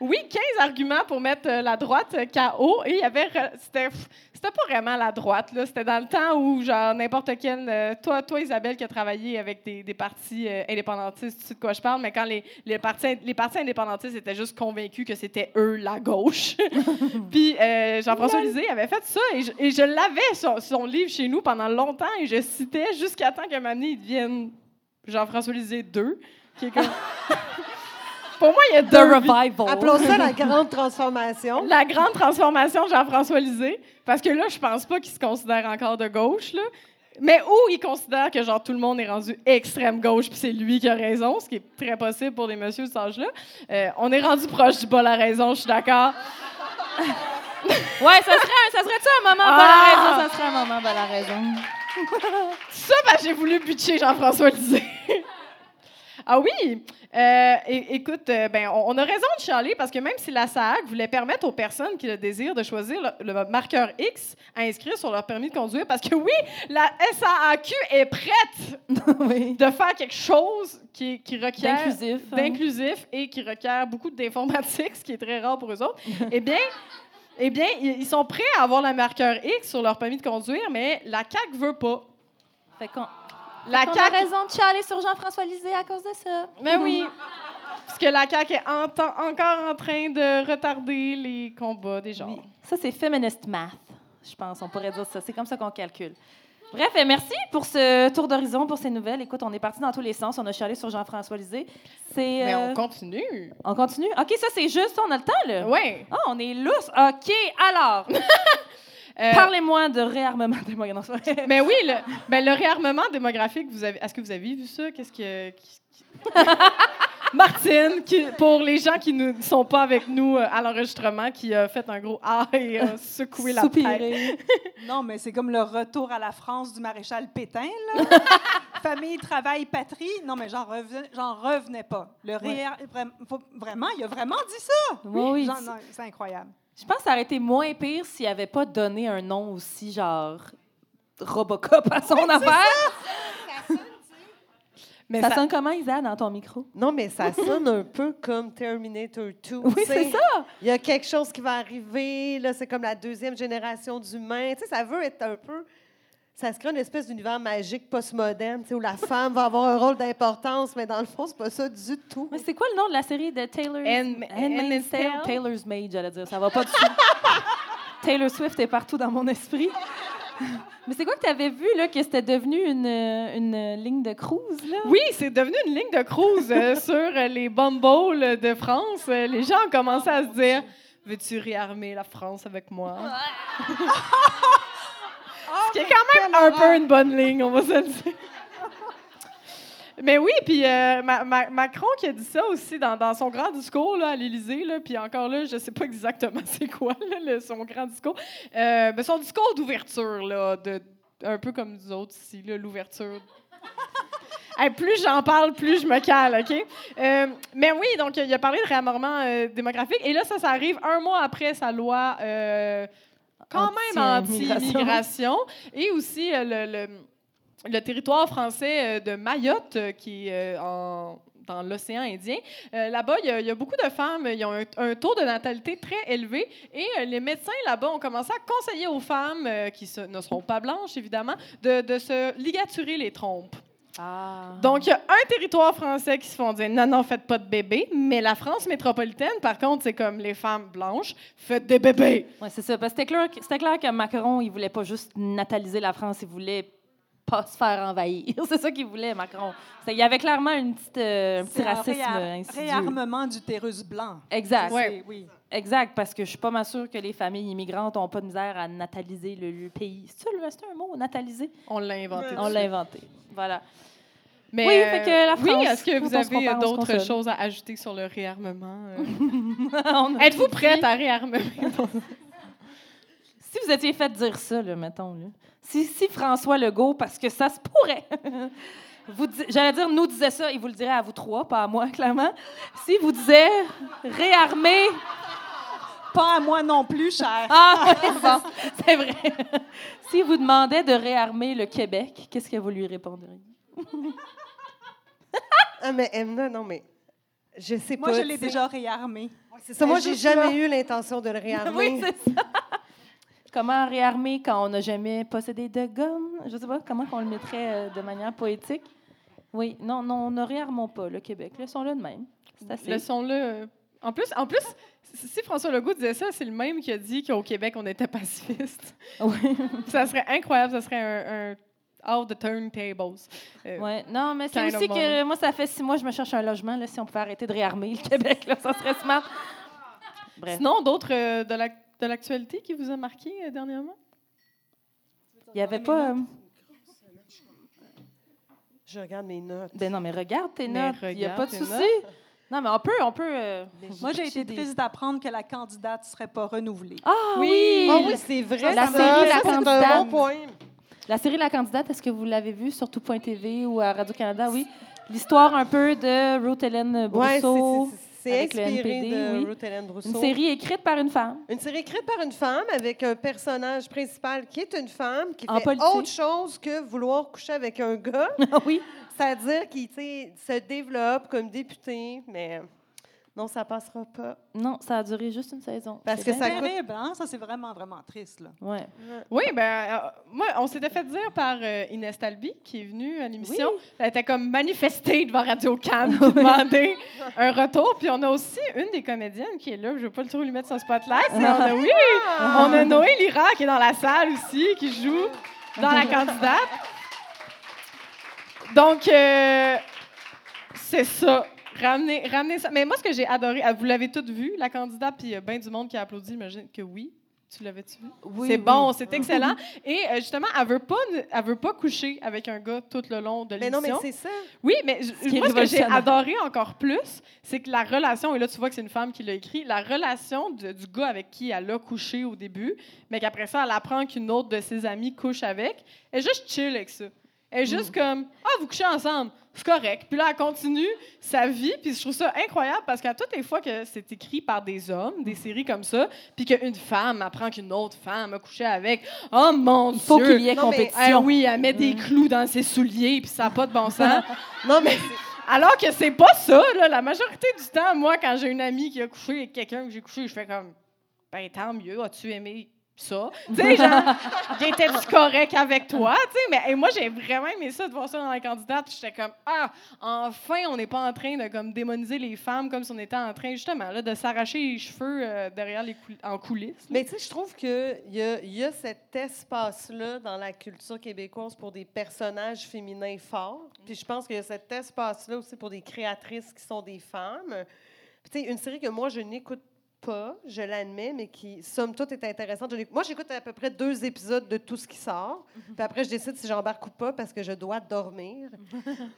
oui, 15 arguments pour mettre euh, la droite euh, KO. Et il y avait. C'était c'était pas vraiment la droite, là. C'était dans le temps où, genre, n'importe quel. euh, toi, toi, Isabelle, qui a travaillé avec des, des partis euh, indépendantistes, tu sais de quoi je parle, mais quand les, les, partis, les partis indépendantistes étaient juste convaincus que c'était eux, la gauche. Puis euh, Jean-François Lisée avait fait ça. Et je, et je l'avais, son, son livre, chez nous pendant longtemps. Et je citais jusqu'à temps donné, il devienne Jean-François Lisée 2. Qui est comme. Pour moi, il y a The deux. Revival. Appelons ça la grande transformation. La grande transformation de Jean-François Lisée. Parce que là, je pense pas qu'il se considère encore de gauche, là. Mais où il considère que genre tout le monde est rendu extrême gauche puis c'est lui qui a raison, ce qui est très possible pour des messieurs de cet âge-là. Euh, on est rendu proche du bas la raison, je suis d'accord. Ouais, ça serait, un- ça serait un moment Ah! pas la raison, ça serait un moment pas la raison. Ça, ben, j'ai voulu butcher Jean-François Lisée. Ah oui! Euh, écoute, euh, ben, on, on a raison de chialer parce que même si la SAAC voulait permettre aux personnes qui le désirent de choisir le, le marqueur X à inscrire sur leur permis de conduire, parce que oui, la SAAQ est prête oui. de faire quelque chose qui, qui requiert D'inclusif. hein. d'inclusif et qui requiert beaucoup d'informatique, ce qui est très rare pour eux autres, eh bien, eh bien, ils ils sont prêts à avoir le marqueur X sur leur permis de conduire, mais la CAQ veut pas. Fait qu'on La on a CAQ raison de chialer sur Jean-François Lisée à cause de ça. Mais oui. Parce que la CAQ est en encore en train de retarder les combats des. Oui. Ça, c'est feminist math, je pense. On pourrait dire ça. C'est comme ça qu'on calcule. Bref, eh, merci pour ce tour d'horizon, pour ces nouvelles. Écoute, on est parti dans tous les sens. On a chialé sur Jean-François Lisée. C'est, Mais euh, on continue. on continue? OK, ça, c'est juste. On a le temps, là? Oui. Ah, on est lousse. OK, alors, Euh, parlez-moi de réarmement démographique. Mais oui, le, ben, le réarmement démographique, vous avez, est-ce que vous avez vu ça? Qu'est-ce que. qui- qui- Martine, qui, pour les gens qui ne sont pas avec nous euh, à l'enregistrement, qui a fait un gros ah et a secoué la tête. Non, mais c'est comme le retour à la France du maréchal Pétain, là. Famille, travail, patrie. Non, mais j'en revenais, pas. Le réa- vra- faut- Vraiment, il a vraiment dit ça. Oui, oui. C'est incroyable. Je pense que ça aurait été moins pire s'il n'avait pas donné un nom aussi, genre Robocop à son affaire. Mais ça, ça- sonne comment, Isa, dans ton micro? Non, mais ça sonne un peu comme Terminator 2. Oui, c'est ça. Il y a quelque chose qui va arriver, là, c'est comme la deuxième génération d'humains. Tu sais, ça veut être un peu... Ça se crée une espèce d'univers magique postmoderne, tu sais, où la femme va avoir un rôle d'importance, mais dans le fond, c'est pas ça du tout. Mais c'est quoi le nom de la série de Taylor? Hand- Handmaid's Tale? Taylor's Maid, j'allais dire. Ça va pas du tout. Taylor Swift est partout dans mon esprit. Mais c'est quoi que tu avais vu, là, que c'était devenu une, une ligne de cruise, là? Oui, c'est devenu une ligne de cruise euh, sur euh, les Bumbles de France. Euh, les gens ont commencé à se dire Veux-tu réarmer la France avec moi? Ce qui est quand même un peu une bonne ligne, on va se le dire. Mais oui, puis euh, Ma- Ma- Macron qui a dit ça aussi dans, dans son grand discours là, à l'Élysée, puis encore là, je sais pas exactement c'est quoi là, le- son grand discours. Euh, mais son discours d'ouverture, là, de, un peu comme nous autres ici, l'ouverture Hey, plus j'en parle, plus je me cale, OK? Euh, mais oui, donc il a parlé de réarmement euh, démographique. Et là, ça, ça arrive un mois après sa loi quand même Anti-immigration. Et aussi euh, le, le- le territoire français euh, de Mayotte, euh, qui est euh, en- dans l'océan Indien. Euh, là-bas, il y, a- il y a beaucoup de femmes, ils ont un, un taux de natalité très élevé. Et euh, les médecins là-bas ont commencé à conseiller aux femmes, euh, qui se- ne seront pas blanches évidemment, de, de se ligaturer les trompes. Ah. Donc, il y a un territoire français qui se font dire non, non, faites pas de bébés. Mais la France métropolitaine, par contre, c'est comme les femmes blanches, faites des bébés. Ouais, c'est ça. Parce que c'était clair, que- c'était clair que Macron, il voulait pas juste nataliser la France, il voulait pas se faire envahir. c'est ça qu'il voulait, Macron. Il y avait clairement une petite, euh, un petit un racisme réar- insidieux. réarmement d'utérus blanc. Exact. Ouais. Oui. Exact, parce que je suis pas mal sûre que les familles immigrantes n'ont pas de misère à nataliser le, le pays. C'est ça, le- c'est un mot, nataliser? On l'a inventé. On l'a inventé. Voilà. Mais, Oui, fait que la euh, Oui, France, est-ce que vous avez d'autres choses à ajouter sur le réarmement? euh? Êtes-vous prête à réarmer? Si vous étiez fait dire ça, là, mettons, là. Si, si François Legault, parce que ça se pourrait, j'allais dire, nous disait ça, il vous le dirait à vous trois, pas à moi, clairement. Si vous disait réarmer. Pas à moi non plus, cher. Ah, ouais, bon, c'est vrai. si vous demandait de réarmer le Québec, qu'est-ce que vous lui répondriez? Ah, mais Emna, non, mais je sais Moi, pas. je l'ai déjà réarmé. C'est ça, moi, j'ai jamais là. eu l'intention de le réarmer. Oui, c'est ça. Comment réarmer quand on n'a jamais possédé de gomme? Je sais pas comment on le mettrait euh, de manière poétique? Oui, non, non, ne réarmons pas le Québec. Laissons-le de même. C'est assez. Laissons-le. euh, En plus, en plus, si François Legault disait ça, c'est le même qui a dit qu'au Québec, on était pacifiste. Oui. ça serait incroyable, ça serait un, un out the turntables. Euh, Ouais. Non, mais c'est aussi que moi, ça fait six mois que je me cherche un logement. Là, si on pouvait arrêter de réarmer le Québec, là, ça serait smart. Bref. Sinon, d'autres euh, de la- de l'actualité qui vous a marqué euh, dernièrement? Il n'y avait pas. euh, Je regarde mes notes. Ben non, mais regarde tes Mais notes. Il n'y a regarde pas de tes souci. Non, mais on peut. On peut euh, Moi, j'ai été triste d'apprendre que la candidate ne serait pas renouvelée. Ah oui! Ah oui, c'est vrai. La ça. série La Ça, c'est un Candidate. bon point. La série La Candidate, est-ce que vous l'avez vue sur tout.tv ou à Radio-Canada? Oui. L'histoire un peu de Ruth Hélène Ouais, c'est- Brousseau. c'est- c'est le inspiré NPD, de oui. Ruth Hélène Brousseau. Une série écrite par une femme. Une série écrite par une femme avec un personnage principal qui est une femme qui En fait politique. autre chose que vouloir coucher avec un gars. Oui. C'est-à-dire qu'il se développe comme député, mais non, ça passera pas. Non, ça a duré juste une saison. Parce C'est que ça coûte- terrible, hein? Ça, c'est vraiment, vraiment triste, là. Ouais. Oui, ben, euh, moi, on s'était fait dire par euh, Inès Talby, qui est venue à l'émission. Elle était comme manifestée devant Radio Cannes pour demander un retour. Puis on a aussi une des comédiennes qui est là. Je ne veux pas le trop lui mettre son spotlight. mais on a, oui, on a Noé Lira qui est dans la salle aussi, qui joue dans la candidate. Donc, euh, c'est ça. Ramenez, ramenez ça. Mais moi, ce que j'ai adoré, ah, vous l'avez toutes vu, la candidate, puis il y a bien du monde qui a applaudi. J'imagine que oui. Tu l'avais-tu vu? Oui, c'est oui. bon, c'est excellent. Et euh, justement, elle veut pas, elle veut pas coucher avec un gars tout le long de Mais non, l'émission. mais c'est ça. Oui, mais est moi, ce que j'ai adoré encore plus, c'est que la relation, et là, tu vois que c'est une femme qui l'a écrit, la relation de- du gars avec qui elle a couché au début, mais qu'après ça, elle apprend qu'une autre de ses amies couche avec, elle est juste chill avec ça. Elle est juste comme Ah, vous couchez ensemble, c'est correct. Puis là, elle continue sa vie, puis je trouve ça incroyable parce qu'à toutes les fois que c'est écrit par des hommes, des séries comme ça, puis qu'une femme apprend qu'une autre femme a couché avec, oh mon Il faut Dieu! qu'il y ait Non, mais- compétition. Ah oui, elle met des clous dans ses souliers, puis ça n'a pas de bon sens. Non, mais Alors que c'est pas ça, là. La majorité du temps, moi, quand j'ai une amie qui a couché avec quelqu'un que j'ai couché, je fais comme, ben tant mieux, as-tu aimé ça? Tu sais, genre, étais-tu correct avec toi? Tu sais, mais et moi, j'ai vraiment aimé ça, de voir ça dans la candidate. J'étais comme, ah, enfin, on n'est pas en train de comme démoniser les femmes comme si on était en train, justement, là, de s'arracher les cheveux euh, derrière les en coulisses. là. Mais tu sais, je trouve qu'il y a, y a cet espace-là dans la culture québécoise pour des personnages féminins forts. Puis je pense qu'il y a cet espace-là aussi pour des créatrices qui sont des femmes. Puis tu sais, une série que moi, je n'écoute pas, je l'admets, mais qui, somme toute, est intéressante. Moi, j'écoute à peu près deux épisodes de tout ce qui sort. Puis après, je décide si j'embarque ou pas parce que je dois dormir.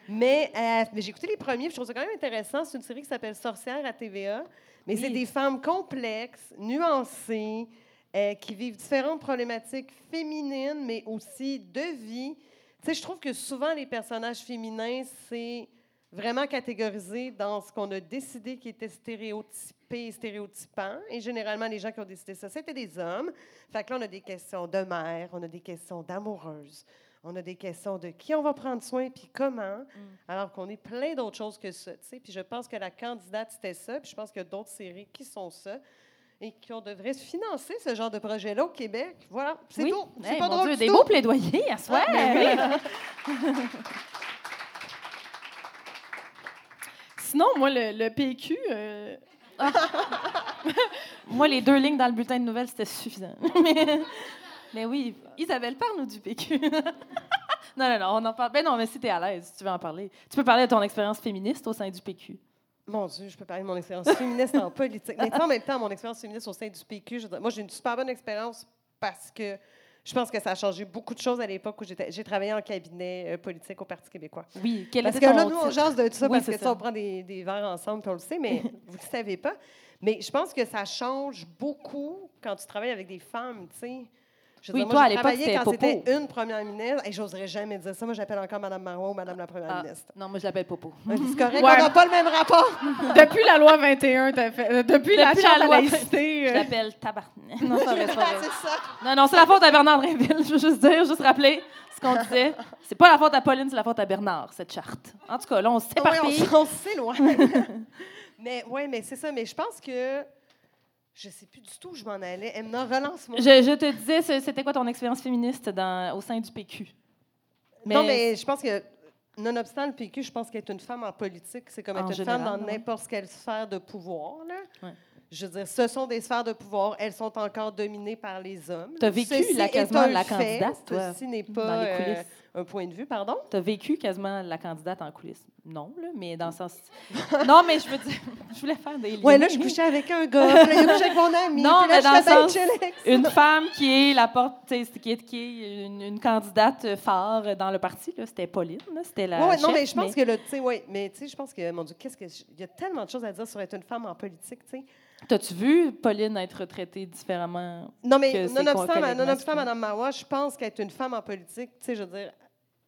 mais euh, mais j'ai écouté les premiers, puis je trouve ça quand même intéressant. C'est une série qui s'appelle Sorcière à TVA. Mais c'est des femmes complexes, nuancées, euh, qui vivent différentes problématiques féminines, mais aussi de vie. Tu sais, je trouve que souvent, les personnages féminins, c'est vraiment catégorisé dans ce qu'on a décidé qui était stéréotypé et stéréotypant. Et généralement, les gens qui ont décidé ça, c'était des hommes. Fait que là, on a des questions de mère, on a des questions d'amoureuses, on a des questions de qui on va prendre soin puis comment, alors qu'on est plein d'autres choses que ça. Puis je pense que la candidate, c'était ça. Puis je pense qu'il y a d'autres séries qui sont ça et qu'on devrait financer ce genre de projet-là au Québec. Voilà, c'est Oui. tout. C'est Hey, pas mon drôle Dieu, du des tout. beaux plaidoyers à soi. Ah, ben Sinon, moi, le, le PQ, euh, Moi, les deux lignes dans le bulletin de nouvelles, c'était suffisant. mais, mais oui, Isabelle, parle-nous du PQ. non, non, non, on en parle. Ben non, mais si t'es à l'aise, si tu veux en parler. Tu peux parler de ton expérience féministe au sein du PQ. Mon Dieu, je peux parler de mon expérience féministe en politique. Mais en même temps, mon expérience féministe au sein du PQ, je moi, j'ai une super bonne expérience parce que je pense que ça a changé beaucoup de choses à l'époque où j'ai travaillé en cabinet euh, politique au Parti québécois. Oui, quel Parce que là, nous, on jase de tout ça Oui, parce que ça. ça, on prend des, des verres ensemble, puis on le sait, mais vous ne le savez pas. Mais je pense que ça change beaucoup quand tu travailles avec des femmes, tu sais. Je Oui, dire, toi, moi, à j'ai l'époque, c'était quand Popo. c'était une première ministre. Et j'oserais jamais dire ça. Moi, j'appelle encore Mme Marois ou Mme la première Ah, ministre. non, moi, je l'appelle Popo. Ouais, puis C'est correct, Ouais. on n'a pas le même rapport. depuis la loi 21, t'as fait, euh, depuis, la Depuis la charte à loi laïcité, Je euh, l'appelle Tabarnak. Non, c'est pas ça. Non, non, c'est la faute à Bernard Drinville. Je veux juste dire, juste rappeler ce qu'on disait. C'est pas la faute à Pauline, c'est la faute à Bernard, cette charte. En tout cas, là, on s'éparpille. on, on s'éloigne. mais oui, mais c'est ça. Mais je pense que je sais plus du tout où je m'en allais. Emna, relance-moi. Je, je te disais, c'était quoi ton expérience féministe dans, au sein du PQ? Non, mais je pense que, nonobstant le PQ, je pense qu'être une femme en politique, c'est comme En être une général, femme dans ouais. n'importe quelle sphère de pouvoir. Là. Ouais. Je veux dire, ce sont des sphères de pouvoir. Elles sont encore dominées par les hommes. T'as vécu Ceci la- quasiment la candidate, toi, Ceci n'est dans pas les euh, coulisses. Un point de vue, pardon? Tu as vécu quasiment la candidate en coulisses. Non, là, mais dans le sens. non, mais je veux dire, je voulais faire des liens. Oui, là, je couchais avec un gars. là, a couché avec mon ami. Non, puis là, mais dans je le sens-. Une femme qui est la porte, qui est, qui est une, une candidate phare dans le parti, là, c'était Pauline, là, c'était la. Ouais, ouais, non, chef, mais je pense que le, tu sais, ouais, mais tu sais, je pense que, mon Dieu, qu'est-ce que, je- il y a tellement de choses à dire sur être une femme en politique, tu sais. T'as-tu vu Pauline être traitée différemment? Non, mais nonobstant, nonobstant masculins. Mme Marois, je pense qu'être une femme en politique, tu sais, je veux dire,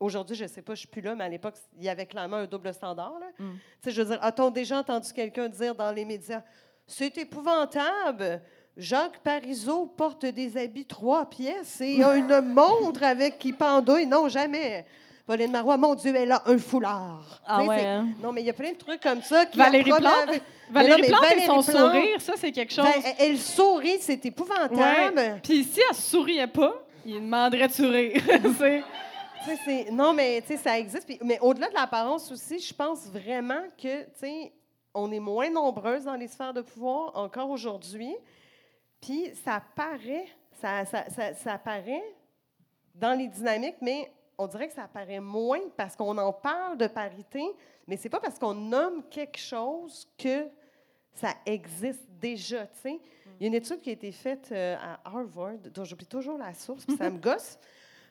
aujourd'hui, je sais pas, je suis plus là, mais à l'époque, il y avait clairement un double standard, là. Mm. Je veux dire, a-t-on déjà entendu quelqu'un dire dans les médias, c'est épouvantable, Jacques Parizeau porte des habits trois pièces et a une montre avec qui pendouille? Non, jamais. Pauline Marois, mon Dieu, elle a un foulard. Ah ouais, hein? Non, mais il y a plein de trucs comme ça. Qui Valérie la Plante? Valérie Plante et son Plante, sourire, ça, c'est quelque chose. ben, elle- elle sourit, c'est épouvantable. Puis si elle souriait pas, il demanderait de sourire. Non, mais tu sais, ça existe. Puis- mais au-delà de l'apparence aussi, je pense vraiment que, tu sais, on est moins nombreuses dans les sphères de pouvoir encore aujourd'hui. Puis ça paraît, ça, ça, ça, ça apparaît dans les dynamiques, mais on dirait que ça apparaît moins parce qu'on en parle de parité, mais c'est pas parce qu'on nomme quelque chose que ça existe déjà, tu sais. Il y a une étude qui a été faite euh, à Harvard, dont j'oublie toujours la source, puis ça me gosse.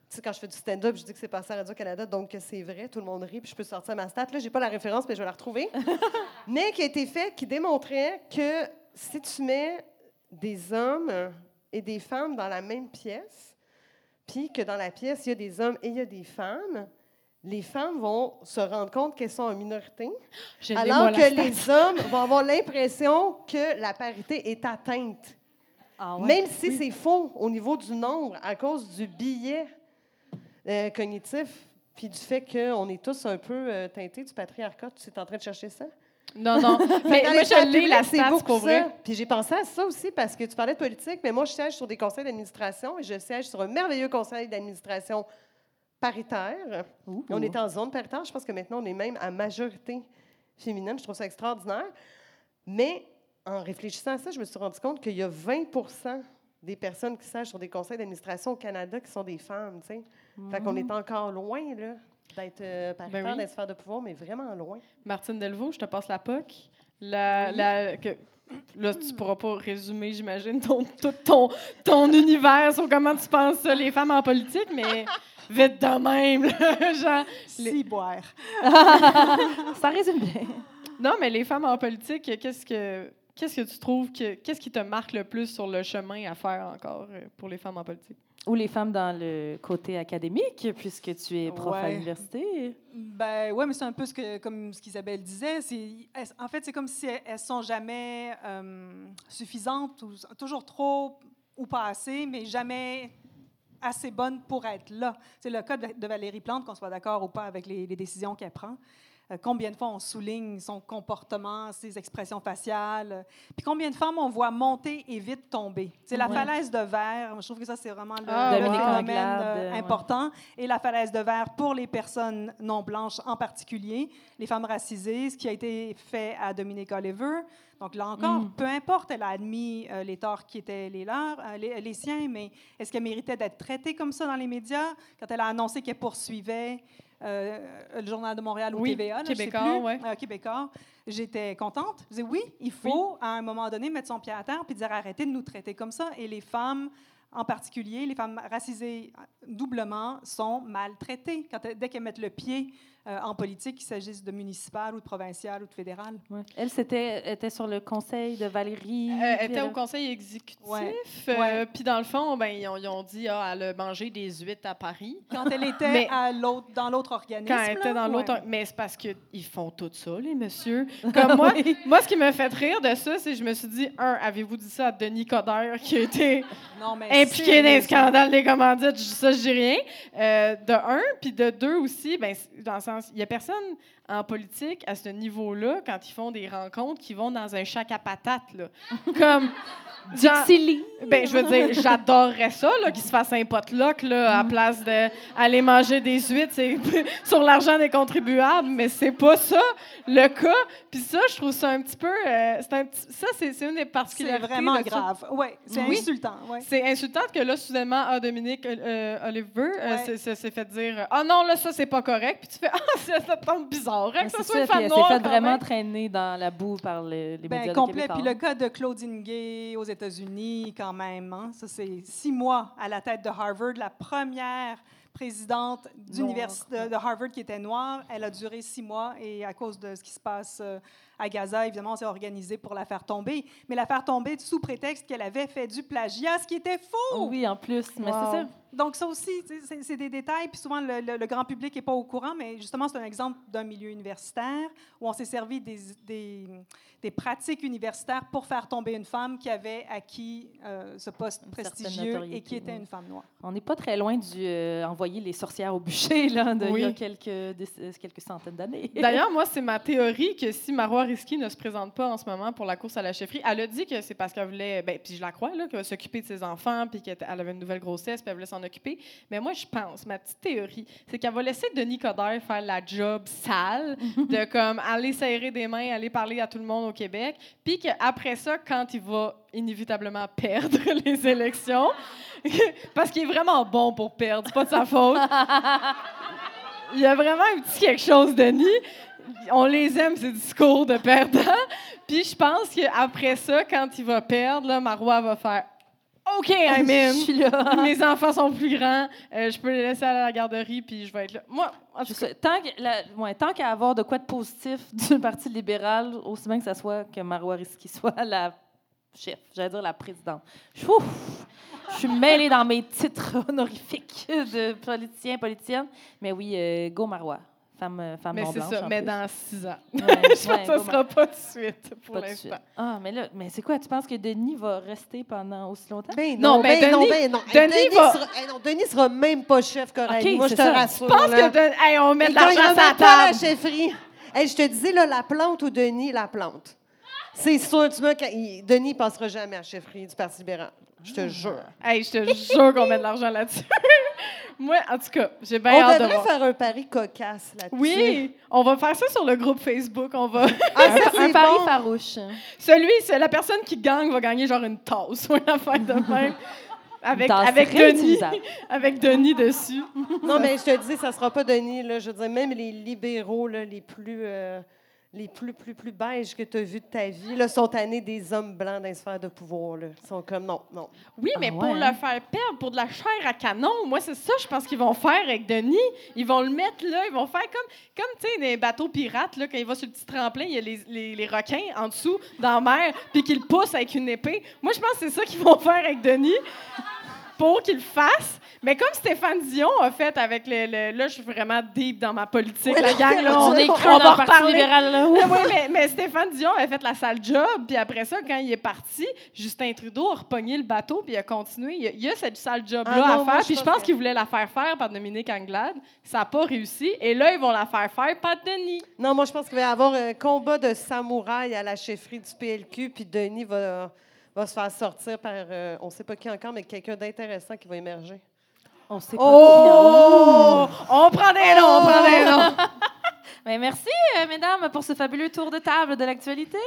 Sais, quand je fais du stand-up, je dis que c'est passé à Radio-Canada, donc que c'est vrai, tout le monde rit, puis je peux sortir ma stat. Là, j'ai pas la référence, mais je vais la retrouver. mais qui a été fait, qui démontrait que si tu mets des hommes et des femmes dans la même pièce, puis que dans la pièce, il y a des hommes et il y a des femmes, les femmes vont se rendre compte qu'elles sont en minorité, Je alors que les hommes vont avoir l'impression que la parité est atteinte. Ah Même si c'est faux au niveau du nombre, à cause du billet euh, cognitif, puis du fait qu'on est tous un peu euh, teintés du patriarcat. Tu es en train de chercher ça? Non, non. mais moi, je l'ai, la publiques, c'est stat, beaucoup pour ça. vrai. Puis j'ai pensé à ça aussi parce que tu parlais de politique, mais moi, je siège sur des conseils d'administration et je siège sur un merveilleux conseil d'administration paritaire. On est en zone paritaire. Je pense que maintenant, on est même à majorité féminine. Je trouve ça extraordinaire. Mais en réfléchissant à ça, je me suis rendu compte qu'il y a 20 des personnes qui siègent sur des conseils d'administration au Canada qui sont des femmes. tu sais. Fait qu'on est encore loin là, d'être euh, paritaire Ben oui. dans les sphères de pouvoir, mais vraiment loin. Martine Delvaux, je te passe la POC. La, la, que, là, tu pourras pas résumer, j'imagine, ton, tout ton, ton univers sur comment tu penses ça, les femmes en politique, mais vite de même. là, genre, les- Si boire. Ça résume bien. non, mais les femmes en politique, qu'est-ce que, qu'est-ce que tu trouves, que, qu'est-ce qui te marque le plus sur le chemin à faire encore euh, pour les femmes en politique? Ou les femmes dans le côté académique, puisque tu es prof à l'université? Ben ouais, mais c'est un peu ce que, comme ce qu'Isabelle disait. C'est, elles- en fait, c'est comme si elles, elles sont jamais euh, suffisantes, ou toujours trop ou pas assez, mais jamais assez bonnes pour être là. C'est le cas de, de Valérie Plante, qu'on soit d'accord ou pas avec les, les décisions qu'elle prend. Euh, combien de fois on souligne son comportement, ses expressions faciales. euh, Puis combien de femmes on voit monter et vite tomber. C'est la Ouais. falaise de verre. Je trouve que ça, c'est vraiment le, Ah, le phénomène Anglade, euh, ouais. important. Et la falaise de verre pour les personnes non blanches en particulier, les femmes racisées, ce qui a été fait à Dominique Oliver. Donc là encore, Mm. peu importe, elle a admis euh, les torts qui étaient les leurs, euh, les, les siens, mais est-ce qu'elle méritait d'être traitée comme ça dans les médias? Quand elle a annoncé qu'elle poursuivait le Journal de Montréal ou Oui, TVA, Québécois, plus, ouais. euh, Québécois. J'étais contente. Je disais oui, il faut à un moment donné mettre son pied à terre puis dire arrêtez de nous traiter comme ça. Et les femmes, en particulier, les femmes racisées euh, doublement, sont maltraitées quand dès qu'elles mettent le pied euh, en politique, qu'il s'agisse de municipal ou de provincial ou de fédéral. Ouais. Elle, c'était, était sur le conseil de Valérie. Euh, elle était au conseil exécutif. Ouais. euh, Ouais. Puis dans le fond, ben, ils, ont, ils ont dit ah, elle a mangé des huîtres à Paris. Quand elle était Mais- à l'autre, dans l'autre organisme. Quand elle était là, dans l'autre. ouais. Mais c'est parce qu'ils font tout ça, les messieurs. Comme moi, moi, ce qui me fait rire de ça, c'est que je me suis dit un, avez-vous dit ça à Denis Coderre qui a été Non, mais impliqué dans sérieusement. scandales des commandites? Ça, je dis rien. Euh, de un, puis de deux aussi, ben, dans le il n'y a personne en politique à ce niveau-là, quand ils font des rencontres, qui vont dans un chac à patates. Comme. Genre- Dixie ben, je veux dire, j'adorerais ça, là, qu'ils se fassent un potluck, là, à place d'aller manger des huîtres c'est sur l'argent des contribuables, mais c'est pas ça le cas. Puis ça, je trouve ça un petit peu... euh, c'est un petit- ça, c'est c'est une des C'est particularités. vraiment de ça. grave. Oui, c'est insultant. Ouais. C'est insultant que là, soudainement, ah, Dominique euh, euh, Oliver euh, Ouais. s'est- s'est s'est fait dire « Ah non, là, ça, c'est pas correct. » Puis tu fais « Ah, ça ça tombe bizarre, hein, que c'est ça soit ça, une femme elle s'est noire. fait vraiment traîner dans la boue par le- les Ben, médias complet. Puis le cas de Claudine Gay aux États-Unis, quand même. hein. Ça, c'est six mois à la tête de Harvard. La première présidente d'université de, Harvard qui était noire, elle a duré six mois et à cause de ce qui se passe euh, à Gaza, évidemment, on s'est organisé pour la faire tomber. Mais la faire tomber sous prétexte qu'elle avait fait du plagiat, ce qui était faux. Oui, en plus, mais Wow. c'est ça. Donc, ça aussi, c'est des détails, puis souvent le, le- le grand public n'est pas au courant, mais justement, c'est un exemple d'un milieu universitaire où on s'est servi des, des, des pratiques universitaires pour faire tomber une femme qui avait acquis euh, ce poste Une prestigieux et qui était oui. une femme noire. On n'est pas très loin du euh, envoyer les sorcières au bûcher là, de, il y a Oui. quelques, quelques centaines d'années. D'ailleurs, moi, c'est ma théorie que si Marois Risky ne se présente pas en ce moment pour la course à la chefferie, elle a dit que c'est parce qu'elle voulait, ben, puis je la crois, là, qu'elle va s'occuper de ses enfants, puis qu'elle elle avait une nouvelle grossesse, puis elle voulait s'en occuper. Mais moi, je pense, ma petite théorie, c'est qu'elle va laisser Denis Coderre faire la job sale, de comme aller serrer des mains, aller parler à tout le monde au Québec, puis qu'après ça, quand il va inévitablement perdre les élections, parce qu'il est vraiment bon pour perdre, c'est pas de sa faute. Il y a vraiment un petit quelque chose, Denis. On les aime, ces discours de perdant. Puis je pense qu'après ça, quand il va perdre, là, Marois va faire OK, I'm Je in. suis là. Mes enfants sont plus grands. euh, je peux les laisser aller à la garderie, puis je vais être là. Moi, en tout Je cas, sais- tant que- la- ouais, tant qu'à avoir de quoi de positif du Parti libéral, aussi bien que ça soit que Marois Risky soit la chef, j'allais dire la présidente. Ouf! Je suis mêlée dans mes titres honorifiques de politicien, politicienne. Mais oui, euh, go Marois. Femme, euh, femme mais c'est ça, mais plus. dans six ans. Ouais, je ouais, pense que ça go ne sera pas tout de suite, pour l'instant. Ah, mais là, mais c'est quoi? Tu penses que Denis va rester pendant aussi longtemps? Ben Non, non, ben ben non, Denis- ben non. Denis Denis, va- sera, non, Denis sera même pas chef, Coralie. Ok, Moi, je te ça. rassure. Je pense là. que de- hey, on met de l'argent sur la pas la table. chefferie. Hey, je te disais, là, la plante ou Denis, la plante. C'est sûr, tu vois, Denis ne passera jamais à la chefferie du Parti libéral. Je te jure. Hey, je te jure qu'on met de l'argent là-dessus. Moi, en tout cas, j'ai bien On hâte de devrait voir. faire un pari cocasse là-dessus. Oui, on va faire ça sur le groupe Facebook. On va. Ah, ça, Un c'est pari bon. farouche. Celui, c'est la personne qui gagne va gagner genre une tasse ou une affaire de même. Avec, tasse avec Denis, réutilisable. avec Denis dessus. Non, mais je te dis, ça sera pas Denis. Là, je veux dire, même les libéraux, là, les plus, euh, les plus, plus, plus beiges que tu as vus de ta vie, là, sont tannés des hommes blancs dans les sphères de pouvoir. Là. Ils sont comme, non, non. Oui, mais Ah pour le faire perdre, pour de la chair à canon, moi, c'est ça, je pense qu'ils vont faire avec Denis. Ils vont le mettre là, ils vont faire comme, comme tu sais, des bateaux pirates, là, quand il va sur le petit tremplin, il y a les, les- les requins en dessous, dans la mer, puis qu'ils le poussent avec une épée. Moi, je pense que c'est ça qu'ils vont faire avec Denis. Pour qu'il le fasse. Mais comme Stéphane Dion a fait avec le, le- Là, je suis vraiment deep dans ma politique, la gang. Là, On est creux dans va le Parti reparler. libéral, là. Oui, mais, mais Stéphane Dion a fait la sale job, puis après ça, quand il est parti, Justin Trudeau a repogné le bateau, puis il a continué. Il y a, il y a cette sale job-là Ah à faire, puis je pense qu'il voulait la faire faire par Dominique Anglade. Ça n'a pas réussi, et là, ils vont la faire faire par Denis. Non, moi, je pense qu'il va y avoir un combat de samouraï à la chefferie du PLQ, puis Denis va, va se faire sortir par, euh, on ne sait pas qui encore, mais quelqu'un d'intéressant qui va émerger. On sait pas Oh! On prend des noms, on prend des noms. Ben, merci, euh, mesdames, pour ce fabuleux tour de table de l'actualité.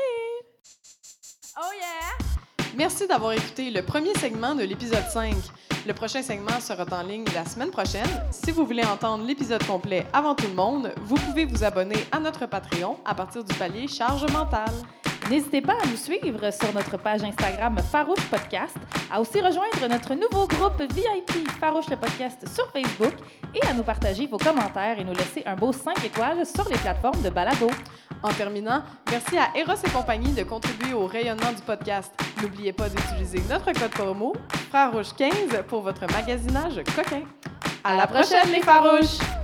Oh yeah! Merci d'avoir écouté le premier segment de l'épisode 5. Le prochain segment sera en ligne la semaine prochaine. Si vous voulez entendre l'épisode complet avant tout le monde, vous pouvez vous abonner à notre Patreon à partir du palier charge mentale. N'hésitez pas à nous suivre sur notre page Instagram Farouche Podcast, à aussi rejoindre notre nouveau groupe VIP Farouche le Podcast sur Facebook et à nous partager vos commentaires et nous laisser un beau 5 étoiles sur les plateformes de balado. En terminant, merci à Eros et compagnie de contribuer au rayonnement du podcast. N'oubliez pas d'utiliser notre code promo Rouge 15 pour votre magasinage coquin. À la prochaine les Farouches!